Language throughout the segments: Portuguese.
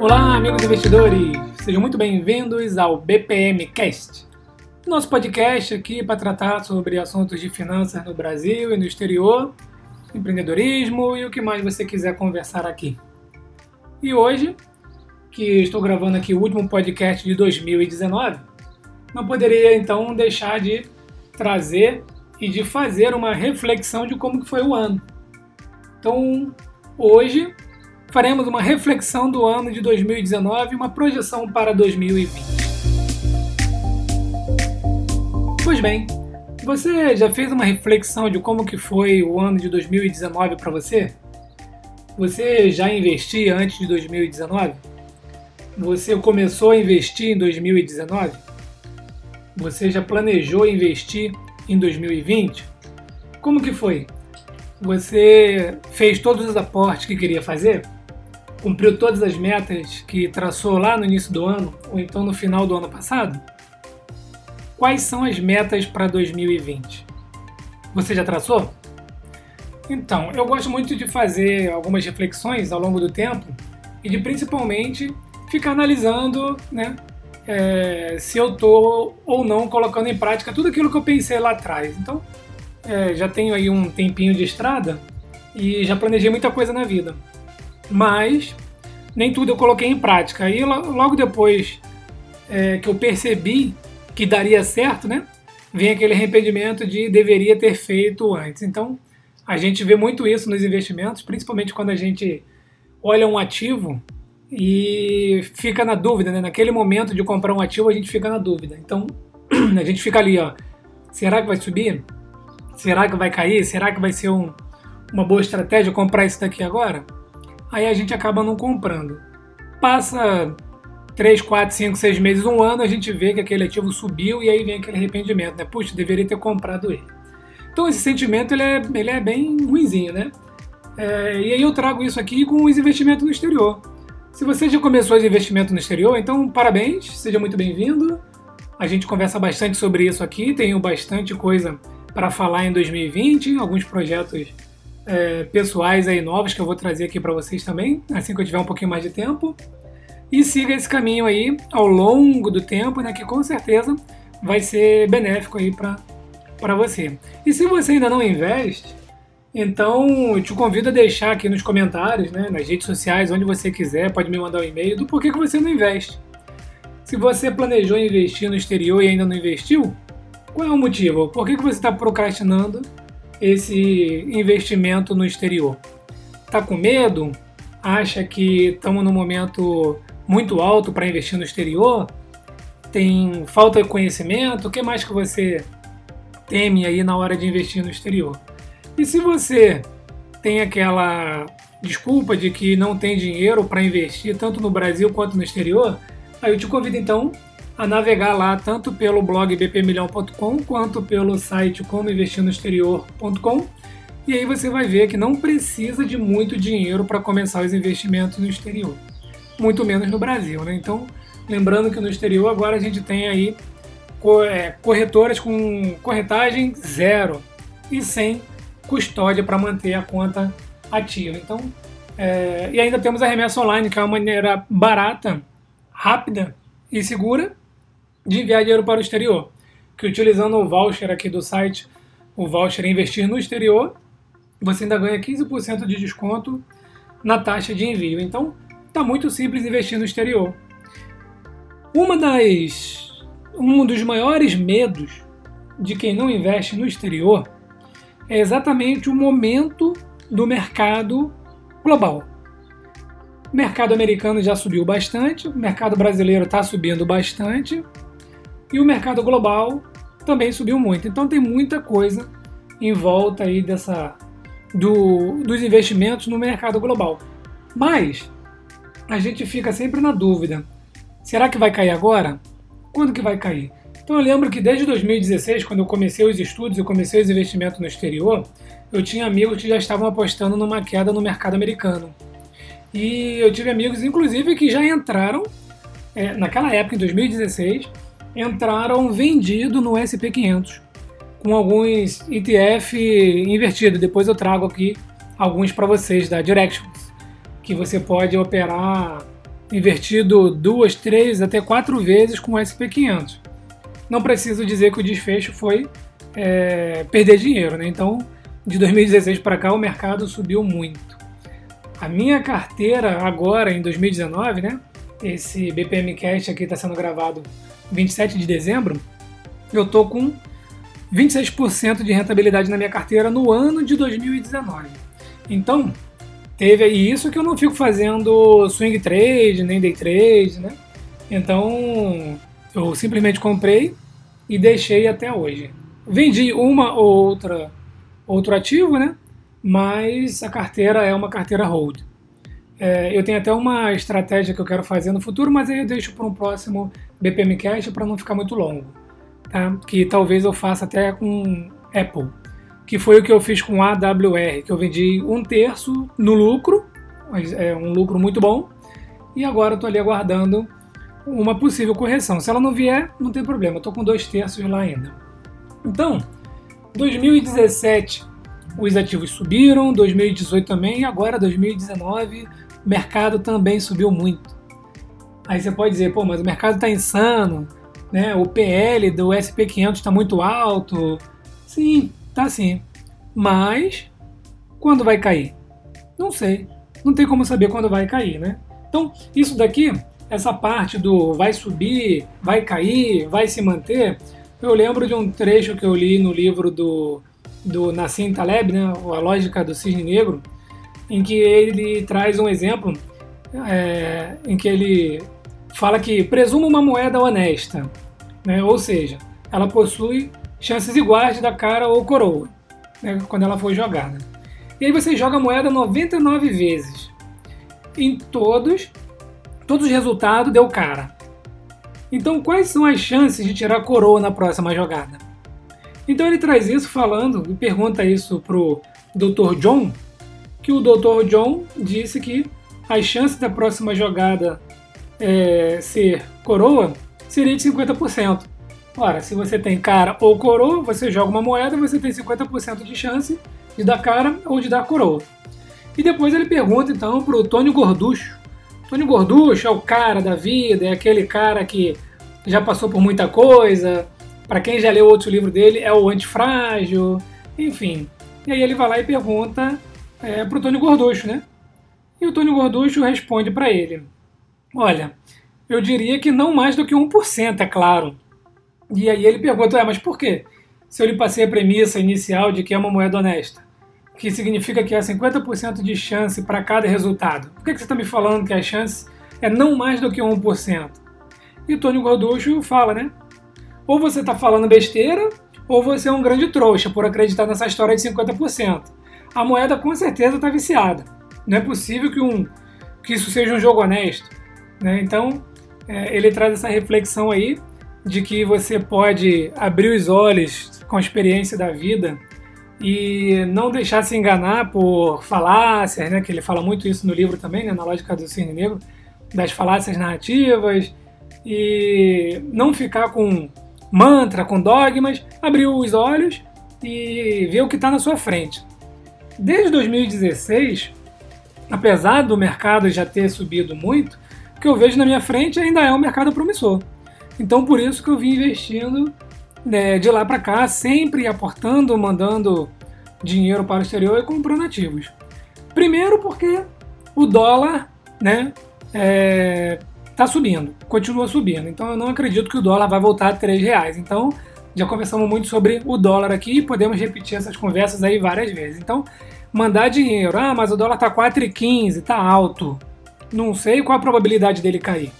Olá, amigos investidores! Sejam muito bem-vindos ao BPM Cast, nosso podcast aqui para tratar sobre assuntos de finanças no Brasil e no exterior, empreendedorismo e o que mais você quiser conversar aqui. E hoje, que estou gravando aqui o último podcast de 2019, não poderia então deixar de trazer e de fazer uma reflexão de como que foi o ano. Então, hoje faremos uma reflexão do ano de 2019 e uma projeção para 2020. Pois bem, você já fez uma reflexão de como que foi o ano de 2019 para você? Você já investia antes de 2019? Você começou a investir em 2019? Você já planejou investir em 2020? Como que foi? Você fez todos os aportes que queria fazer? Cumpriu todas as metas que traçou lá no início do ano ou então no final do ano passado? Quais são as metas para 2020? Você já traçou? Então, eu gosto muito de fazer algumas reflexões ao longo do tempo e de principalmente ficar analisando né, é, se eu estou ou não colocando em prática tudo aquilo que eu pensei lá atrás. Então, é, já tenho aí um tempinho de estrada e já planejei muita coisa na vida. Mas nem tudo eu coloquei em prática. Aí logo depois é, que eu percebi que daria certo, né? Vem aquele arrependimento de deveria ter feito antes. Então, a gente vê muito isso nos investimentos, principalmente quando a gente olha um ativo e fica na dúvida, né? Naquele momento de comprar um ativo, a gente fica na dúvida. Então, a gente fica ali, ó. Será que vai subir? Será que vai cair? Será que vai ser um, uma boa estratégia comprar isso daqui agora? Aí a gente acaba não comprando. Passa 3, 4, 5, 6 meses, um ano, a gente vê que aquele ativo subiu e aí vem aquele arrependimento, né? Puxa, deveria ter comprado ele. Então esse sentimento ele é, ele é bem ruimzinho, né? É, e aí eu trago isso aqui com os investimentos no exterior. Se você já começou os investimentos no exterior, então parabéns, seja muito bem-vindo. A gente conversa bastante sobre isso aqui, tenho bastante coisa para falar em 2020, alguns projetos é, pessoais aí novos que eu vou trazer aqui para vocês também, assim que eu tiver um pouquinho mais de tempo. E siga esse caminho aí ao longo do tempo, né, que com certeza vai ser benéfico aí para você. E se você ainda não investe, então, eu te convido a deixar aqui nos comentários, né, nas redes sociais, onde você quiser, pode me mandar um e-mail do porquê que você não investe. Se você planejou investir no exterior e ainda não investiu, qual é o motivo? Por que, que você está procrastinando esse investimento no exterior? Está com medo? Acha que estamos num momento muito alto para investir no exterior? Tem falta de conhecimento? O que mais que você teme aí na hora de investir no exterior? E se você tem aquela desculpa de que não tem dinheiro para investir tanto no Brasil quanto no exterior, aí eu te convido então a navegar lá tanto pelo blog bpmilhão.com quanto pelo site comoinvestirnoexterior.com e aí você vai ver que não precisa de muito dinheiro para começar os investimentos no exterior, muito menos no Brasil, né? Então, lembrando que no exterior agora a gente tem aí é, corretoras com corretagem zero e sem custódia para manter a conta ativa. Então, é, e ainda temos a remessa online, que é uma maneira barata, rápida e segura de enviar dinheiro para o exterior. Que utilizando o voucher aqui do site, o voucher Investir no Exterior, você ainda ganha 15% de desconto na taxa de envio. Então, está muito simples investir no exterior. Uma das, um dos maiores medos de quem não investe no exterior é exatamente o momento do mercado global. O mercado americano já subiu bastante, o mercado brasileiro está subindo bastante e o mercado global também subiu muito. Então tem muita coisa em volta aí dessa do, dos investimentos no mercado global. Mas a gente fica sempre na dúvida: será que vai cair agora? Quando que vai cair? Então eu lembro que desde 2016, quando eu comecei os estudos e comecei os investimentos no exterior, eu tinha amigos que já estavam apostando numa queda no mercado americano. E eu tive amigos, inclusive, que já entraram, é, naquela época, em 2016, entraram vendido no SP500, com alguns ETF invertidos. Depois eu trago aqui alguns para vocês da Directions, que você pode operar invertido duas, três, até quatro vezes com o SP500. Não preciso dizer que o desfecho foi é, perder dinheiro, né? Então, de 2016 para cá, o mercado subiu muito. A minha carteira agora, em 2019, né? Esse BPM Cash aqui está sendo gravado 27 de dezembro. Eu tô com 26% de rentabilidade na minha carteira no ano de 2019. Então, teve aí isso que eu não fico fazendo swing trade, nem day trade, né? Então, eu simplesmente comprei e deixei até hoje. Vendi uma ou outra outro ativo, né? Mas a carteira é uma carteira hold. É, eu tenho até uma estratégia que eu quero fazer no futuro, mas aí eu deixo para um próximo BPM Cash para não ficar muito longo tá? que talvez eu faça até com Apple, que foi o que eu fiz com AWR, que eu vendi um terço no lucro, é um lucro muito bom, e agora estou ali aguardando uma possível correção. Se ela não vier, não tem problema, estou com dois terços lá ainda. Então, 2017 os ativos subiram, 2018 também, e agora 2019 o mercado também subiu muito. Aí você pode dizer, pô, mas o mercado está insano, né? O PL do SP500 está muito alto. Sim, tá sim. Mas quando vai cair? Não sei. Não tem como saber quando vai cair, né? Então, isso daqui, essa parte do vai subir, vai cair, vai se manter, eu lembro de um trecho que eu li no livro do, do Nassim Taleb, né, A Lógica do Cisne Negro, em que ele traz um exemplo é, em que ele fala que presuma uma moeda honesta, né? ou seja, ela possui chances iguais de dar cara ou coroa né? quando ela for jogada. E aí você joga a moeda 99 vezes. Em todos, todos os resultados deu cara. Então, quais são as chances de tirar coroa na próxima jogada? Então ele traz isso falando e pergunta isso pro Dr. John, que o Dr. John disse que as chances da próxima jogada é, ser coroa seria de 50%. Ora, se você tem cara ou coroa, você joga uma moeda, você tem 50% de chance de dar cara ou de dar coroa. E depois ele pergunta então para o Tônio Gorducho. Tônio Gorducho é o cara da vida, é aquele cara que já passou por muita coisa. Para quem já leu outro livro dele, é o antifrágil, enfim. E aí ele vai lá e pergunta é, para o Tônio Gorducho, né? E o Tônio Gorducho responde para ele: Olha, eu diria que não mais do que 1%, é claro. E aí ele pergunta, é, mas por quê? Se eu lhe passei a premissa inicial de que é uma moeda honesta, que significa que há 50% de chance para cada resultado, por que, que você está me falando que a chance é não mais do que 1%? E o Tony Gorducho fala, né? Ou você está falando besteira, ou você é um grande trouxa por acreditar nessa história de 50%. A moeda com certeza está viciada. Não é possível que, um, que isso seja um jogo honesto. Né? Então, é, ele traz essa reflexão aí de que você pode abrir os olhos com a experiência da vida e não deixar se enganar por falácias, né, que ele fala muito isso no livro também, né, na Lógica do Cisne Negro, das falácias narrativas, e não ficar com mantra, com dogmas, abrir os olhos e ver o que está na sua frente. Desde 2016, apesar do mercado já ter subido muito, que eu vejo na minha frente ainda é um mercado promissor. Então por isso que eu vim investindo né, de lá para cá, sempre aportando, mandando dinheiro para o exterior e comprando ativos. Primeiro porque o dólar né, é, tá subindo, continua subindo. Então eu não acredito que o dólar vai voltar a 3 reais. Então já conversamos muito sobre o dólar aqui e podemos repetir essas conversas aí várias vezes. Então, mandar dinheiro, ah, mas o dólar tá 4,15, tá alto não sei qual a probabilidade dele cair.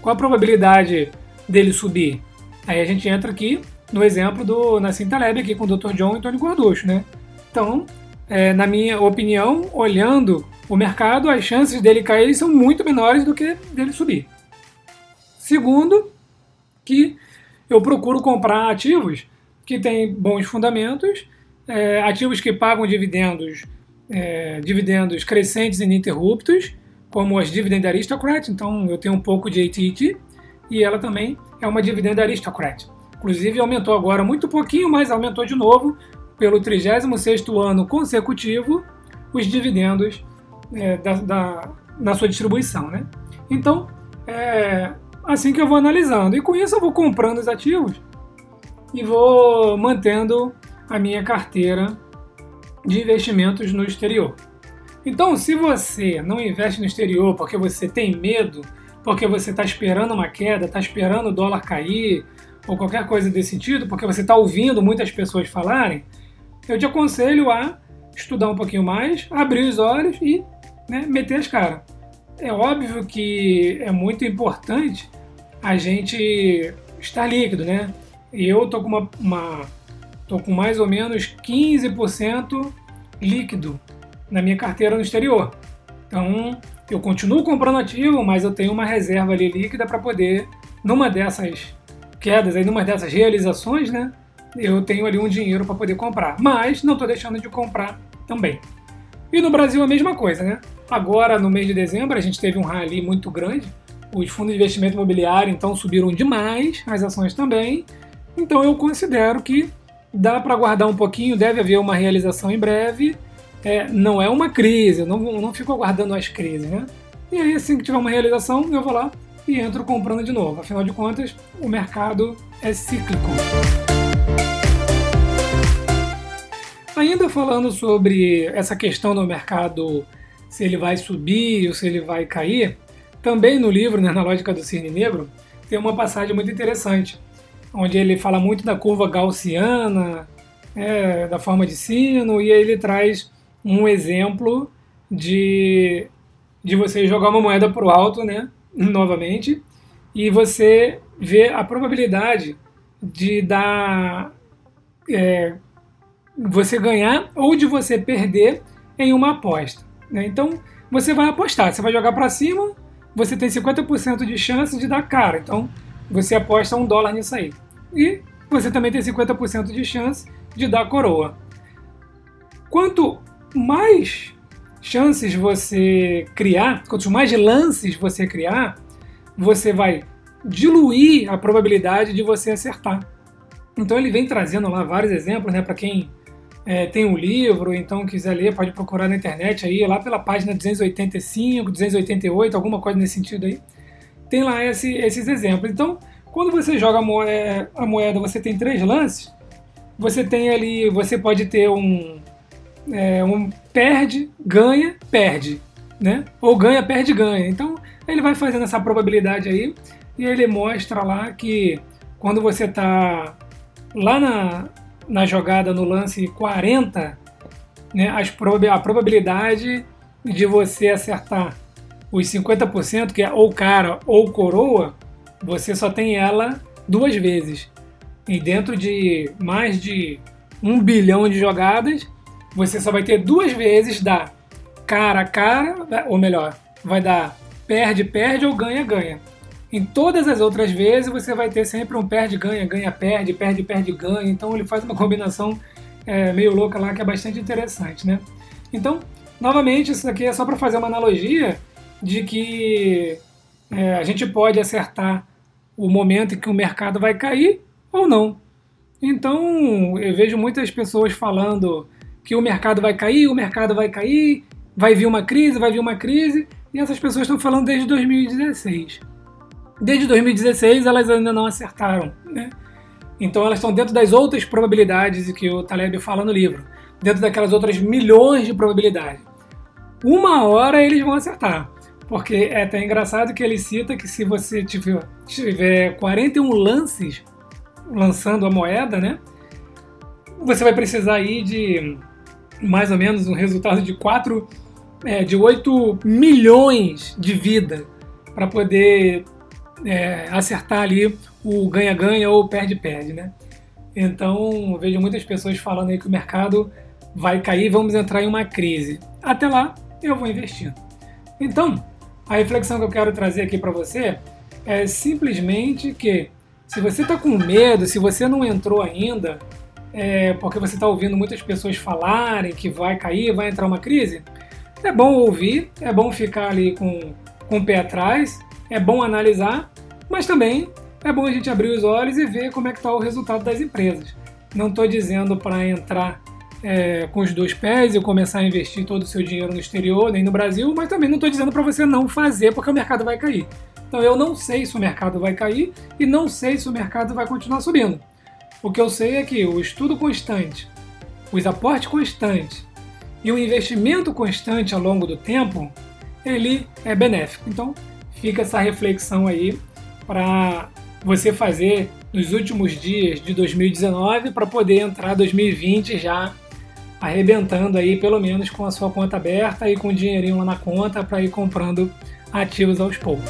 Qual a probabilidade dele subir? Aí a gente entra aqui no exemplo do Nassim Taleb aqui com o Dr. John e Tony Gorducho, né? Então, é, na minha opinião, olhando o mercado, as chances dele cair são muito menores do que dele subir. Segundo, que eu procuro comprar ativos que têm bons fundamentos, é, ativos que pagam dividendos, é, dividendos crescentes e ininterruptos, como as Dividend Aristocrat, então eu tenho um pouco de AT&T e ela também é uma Dividend Aristocrat. Inclusive aumentou agora muito pouquinho, mas aumentou de novo pelo 36º ano consecutivo os dividendos é, da, da, na sua distribuição. Né? Então, é assim que eu vou analisando. E com isso eu vou comprando os ativos e vou mantendo a minha carteira de investimentos no exterior. Então, se você não investe no exterior porque você tem medo, porque você está esperando uma queda, está esperando o dólar cair, ou qualquer coisa desse sentido, porque você está ouvindo muitas pessoas falarem, eu te aconselho a estudar um pouquinho mais, abrir os olhos e né, meter as caras. É óbvio que é muito importante a gente estar líquido, né? E eu tô com uma, uma tô com mais ou menos 15% líquido na minha carteira no exterior. Então, eu continuo comprando ativo, mas eu tenho uma reserva ali líquida para poder, numa dessas quedas, aí, numa dessas realizações, né, eu tenho ali um dinheiro para poder comprar. Mas não estou deixando de comprar também. E no Brasil a mesma coisa, né? Agora, no mês de dezembro, a gente teve um rally muito grande. Os fundos de investimento imobiliário, então, subiram demais, as ações também. Então, eu considero que dá para guardar um pouquinho, deve haver uma realização em breve é, não é uma crise, eu não, não fico aguardando as crises, né? E aí, assim que tiver uma realização, eu vou lá e entro comprando de novo. Afinal de contas, o mercado é cíclico. Ainda falando sobre essa questão do mercado, se ele vai subir ou se ele vai cair, também no livro, né, na lógica do cisne negro, tem uma passagem muito interessante, onde ele fala muito da curva gaussiana, é, da forma de sino, e aí ele traz um exemplo de, de você jogar uma moeda para o alto, né? Novamente, e você vê a probabilidade de dar. É, você ganhar ou de você perder em uma aposta. Né? Então, você vai apostar, você vai jogar para cima, você tem 50% de chance de dar cara. Então, você aposta um dólar nisso aí. E você também tem 50% de chance de dar coroa. Quanto mais chances você criar, quanto mais lances você criar, você vai diluir a probabilidade de você acertar. Então ele vem trazendo lá vários exemplos, né, para quem é, tem um livro, então quiser ler, pode procurar na internet aí, lá pela página 285, 288, alguma coisa nesse sentido aí. Tem lá esse, esses exemplos. Então, quando você joga a moeda, a moeda, você tem três lances, você tem ali, você pode ter um, é, um perde, ganha, perde, né? Ou ganha, perde, ganha. Então ele vai fazendo essa probabilidade aí e ele mostra lá que quando você está lá na, na jogada no lance 40, né, as prob a probabilidade de você acertar os 50%, que é ou cara ou coroa, você só tem ela duas vezes. E dentro de mais de um bilhão de jogadas, você só vai ter duas vezes da cara a cara, ou melhor, vai dar perde, perde ou ganha, ganha. Em todas as outras vezes você vai ter sempre um perde, ganha, ganha, perde, perde, perde, ganha. Então ele faz uma combinação é, meio louca lá que é bastante interessante, né? Então, novamente, isso aqui é só para fazer uma analogia de que é, a gente pode acertar o momento em que o mercado vai cair ou não. Então, eu vejo muitas pessoas falando que o mercado vai cair, o mercado vai cair, vai vir uma crise, vai vir uma crise, e essas pessoas estão falando desde 2016. Desde 2016 elas ainda não acertaram, né? Então elas estão dentro das outras probabilidades que o Taleb fala no livro, dentro daquelas outras milhões de probabilidades. Uma hora eles vão acertar, porque é até engraçado que ele cita que se você tiver, tiver 41 lances lançando a moeda, né? Você vai precisar aí de mais ou menos um resultado de 4, é, de 8 milhões de vida para poder é, acertar ali o ganha-ganha ou perde-perde, né? Então, vejo muitas pessoas falando aí que o mercado vai cair, vamos entrar em uma crise. Até lá, eu vou investindo. Então, a reflexão que eu quero trazer aqui para você é simplesmente que se você está com medo, se você não entrou ainda, é, porque você está ouvindo muitas pessoas falarem que vai cair, vai entrar uma crise, é bom ouvir, é bom ficar ali com, com o pé atrás, é bom analisar, mas também é bom a gente abrir os olhos e ver como é que está o resultado das empresas. Não estou dizendo para entrar é, com os dois pés e começar a investir todo o seu dinheiro no exterior, nem no Brasil, mas também não estou dizendo para você não fazer porque o mercado vai cair. Então eu não sei se o mercado vai cair e não sei se o mercado vai continuar subindo. O que eu sei é que o estudo constante, os aportes constantes e o investimento constante ao longo do tempo, ele é benéfico. Então fica essa reflexão aí para você fazer nos últimos dias de 2019 para poder entrar 2020 já arrebentando aí pelo menos com a sua conta aberta e com o dinheirinho lá na conta para ir comprando ativos aos poucos.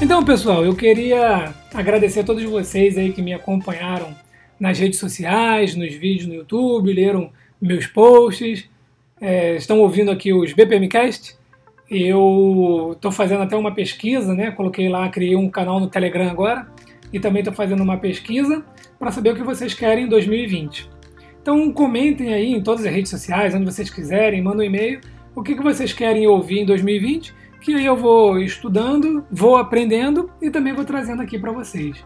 Então, pessoal, eu queria agradecer a todos vocês aí que me acompanharam nas redes sociais, nos vídeos no YouTube, leram meus posts, é, estão ouvindo aqui os BPMcast. Eu estou fazendo até uma pesquisa, né? Coloquei lá, criei um canal no Telegram agora e também estou fazendo uma pesquisa para saber o que vocês querem em 2020. Então comentem aí em todas as redes sociais, onde vocês quiserem, mandem um e-mail o que, que vocês querem ouvir em 2020, que aí eu vou estudando, vou aprendendo e também vou trazendo aqui para vocês.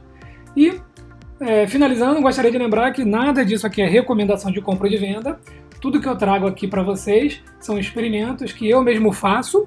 E é, finalizando, gostaria de lembrar que nada disso aqui é recomendação de compra ou de venda. Tudo que eu trago aqui para vocês são experimentos que eu mesmo faço.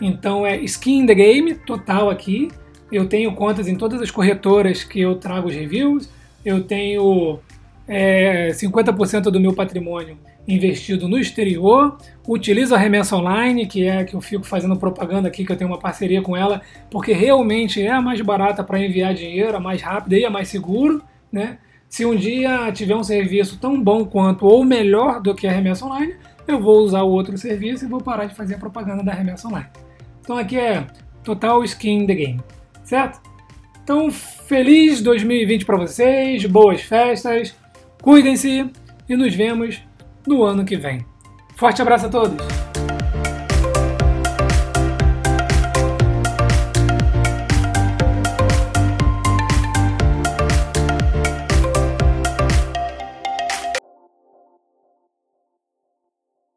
Então é skin in the game total aqui. Eu tenho contas em todas as corretoras que eu trago os reviews. Eu tenho é, 50% do meu patrimônio investido no exterior. Utilizo a remessa online, que é que eu fico fazendo propaganda aqui, que eu tenho uma parceria com ela, porque realmente é a mais barata para enviar dinheiro, a mais rápida e a mais seguro. Né? Se um dia tiver um serviço tão bom quanto ou melhor do que a remessa online, eu vou usar o outro serviço e vou parar de fazer a propaganda da remessa online. Então aqui é total skin in the game, certo? Então feliz 2020 para vocês, boas festas, cuidem-se e nos vemos no ano que vem. Forte abraço a todos!